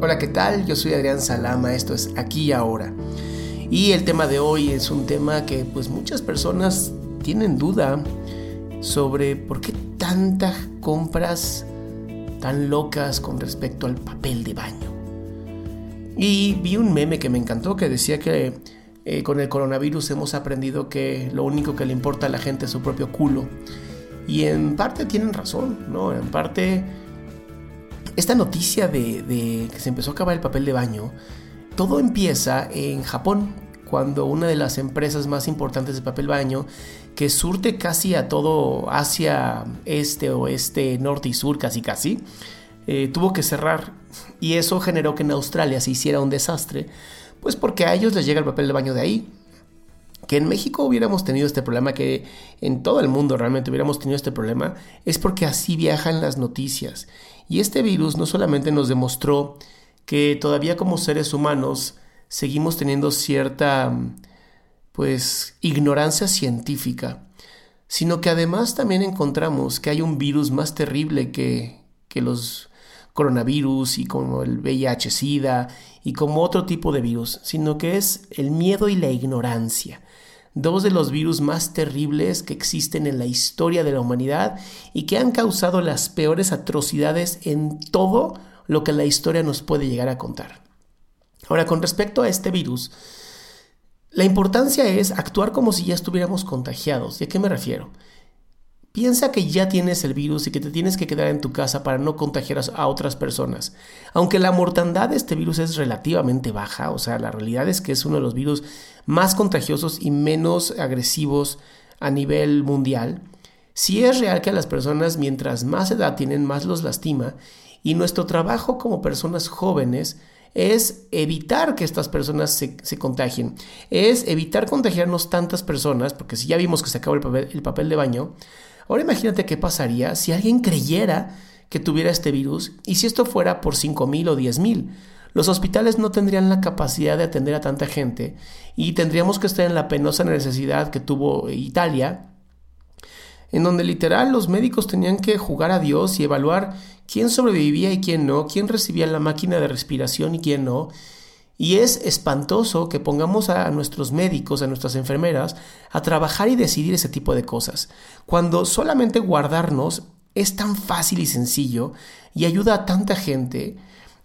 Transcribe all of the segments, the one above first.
Hola, ¿qué tal? Yo soy Adrián Salama, esto es Aquí y Ahora. Y el tema de hoy es un tema que pues muchas personas tienen duda sobre por qué tantas compras tan locas con respecto al papel de baño. Y vi un meme que me encantó que decía que eh, con el coronavirus hemos aprendido que lo único que le importa a la gente es su propio culo. Y en parte tienen razón, ¿no? En parte esta noticia de, que se empezó a acabar el papel de baño, todo empieza en Japón, cuando una de las empresas más importantes de papel baño, que surte casi a todo Asia, este, oeste, norte y sur, casi casi, eh, tuvo que cerrar. Y eso generó que en Australia se hiciera un desastre, pues porque a ellos les llega el papel de baño de ahí. Que en México hubiéramos tenido este problema, que en todo el mundo realmente hubiéramos tenido este problema, es porque así viajan las noticias. Y este virus no solamente nos demostró que todavía como seres humanos seguimos teniendo cierta pues ignorancia científica, sino que además también encontramos que hay un virus más terrible que, que los coronavirus y como el VIH-Sida y como otro tipo de virus, sino que es el miedo y la ignorancia dos de los virus más terribles que existen en la historia de la humanidad y que han causado las peores atrocidades en todo lo que la historia nos puede llegar a contar. Ahora, con respecto a este virus, la importancia es actuar como si ya estuviéramos contagiados. ¿Y a qué me refiero? Piensa que ya tienes el virus y que te tienes que quedar en tu casa para no contagiar a otras personas. Aunque la mortandad de este virus es relativamente baja, o sea, la realidad es que es uno de los virus más contagiosos y menos agresivos a nivel mundial, sí es real que a las personas mientras más edad tienen más los lastima y nuestro trabajo como personas jóvenes es evitar que estas personas se, contagien, es evitar contagiarnos tantas personas, porque si ya vimos que se acabó el papel de baño, Ahora imagínate qué pasaría si alguien creyera que tuviera este virus y si esto fuera por 5.000 o 10.000. Los hospitales no tendrían la capacidad de atender a tanta gente y tendríamos que estar en la penosa necesidad que tuvo Italia, en donde literal los médicos tenían que jugar a Dios y evaluar quién sobrevivía y quién no, quién recibía la máquina de respiración y quién no, y es espantoso que pongamos a nuestros médicos, a nuestras enfermeras, a trabajar y decidir ese tipo de cosas, cuando solamente guardarnos es tan fácil y sencillo y ayuda a tanta gente.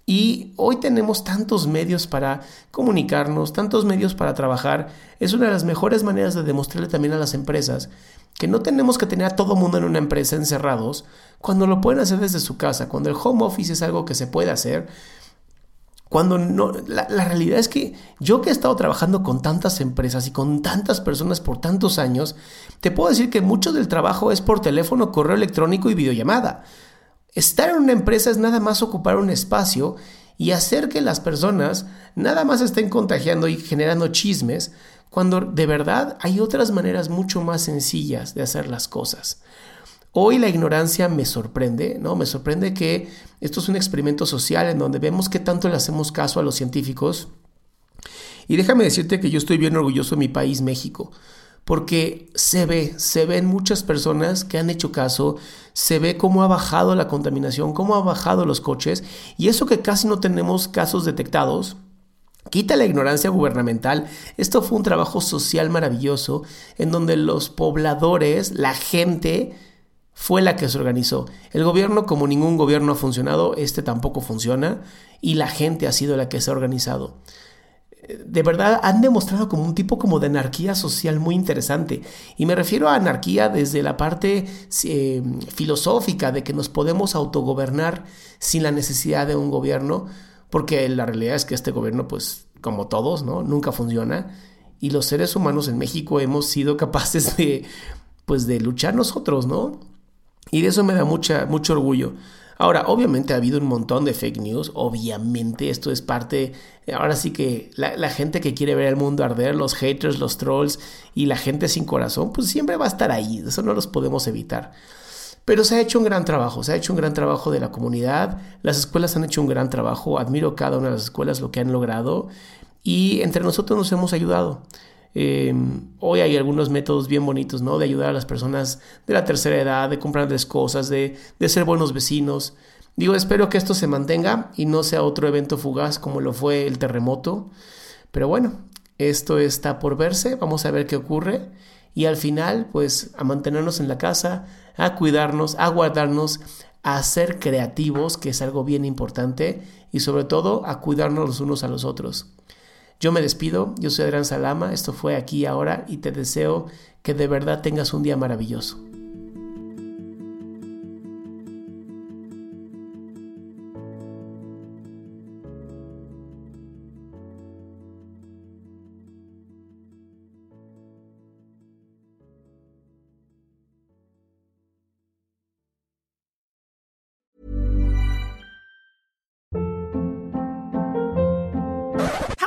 Y hoy tenemos tantos medios para comunicarnos, tantos medios para trabajar. Es una de las mejores maneras de demostrarle también a las empresas que no tenemos que tener a todo mundo en una empresa encerrados cuando lo pueden hacer desde su casa, cuando el home office es algo que se puede hacer cuando no, la, realidad es que yo que he estado trabajando con tantas empresas y con tantas personas por tantos años, te puedo decir que mucho del trabajo es por teléfono, correo electrónico y videollamada. Estar en una empresa es nada más ocupar un espacio y hacer que las personas nada más estén contagiando y generando chismes, cuando de verdad hay otras maneras mucho más sencillas de hacer las cosas. Hoy la ignorancia me sorprende, ¿no? Me sorprende que esto es un experimento social en donde vemos que tanto le hacemos caso a los científicos Y déjame decirte que yo estoy bien orgulloso de mi país, México, porque se ve, se ven muchas personas que han hecho caso, se ve cómo ha bajado la contaminación, cómo ha bajado los coches, y eso que casi no tenemos casos detectados, Quita la ignorancia gubernamental. Esto fue un trabajo social maravilloso en donde los pobladores, la gente, fue la que se organizó. El gobierno, como ningún gobierno ha funcionado, este tampoco funciona y la gente ha sido la que se ha organizado de verdad han demostrado como un tipo como de anarquía social muy interesante. Y me refiero a anarquía desde la parte eh, filosófica de que nos podemos autogobernar sin la necesidad de un gobierno, porque la realidad es que este gobierno, pues como todos, ¿no? Nunca funciona. Y los seres humanos en México hemos sido capaces de, pues de luchar nosotros, ¿no? Y de eso me da mucha, mucho orgullo. Ahora, obviamente ha habido un montón de fake news, obviamente esto es parte, ahora sí que la, gente que quiere ver el mundo arder, los haters, los trolls y la gente sin corazón, pues siempre va a estar ahí, eso no los podemos evitar. Pero se ha hecho un gran trabajo, se ha hecho un gran trabajo de la comunidad, las escuelas han hecho un gran trabajo, admiro cada una de las escuelas lo que han logrado y entre nosotros nos hemos ayudado. Em, hoy hay algunos métodos bien bonitos, ¿no? De ayudar a las personas de la tercera edad, de comprarles cosas, de, de ser buenos vecinos. Digo, espero que esto se mantenga y no sea otro evento fugaz como lo fue el terremoto. Pero bueno, esto está por verse, vamos a ver qué ocurre. Y al final, pues a mantenernos en la casa, a cuidarnos, a guardarnos, a ser creativos, que es algo bien importante, y sobre todo a cuidarnos los unos a los otros. Yo me despido, yo soy Adrián Salama, esto fue aquí y ahora y te deseo que de verdad tengas un día maravilloso.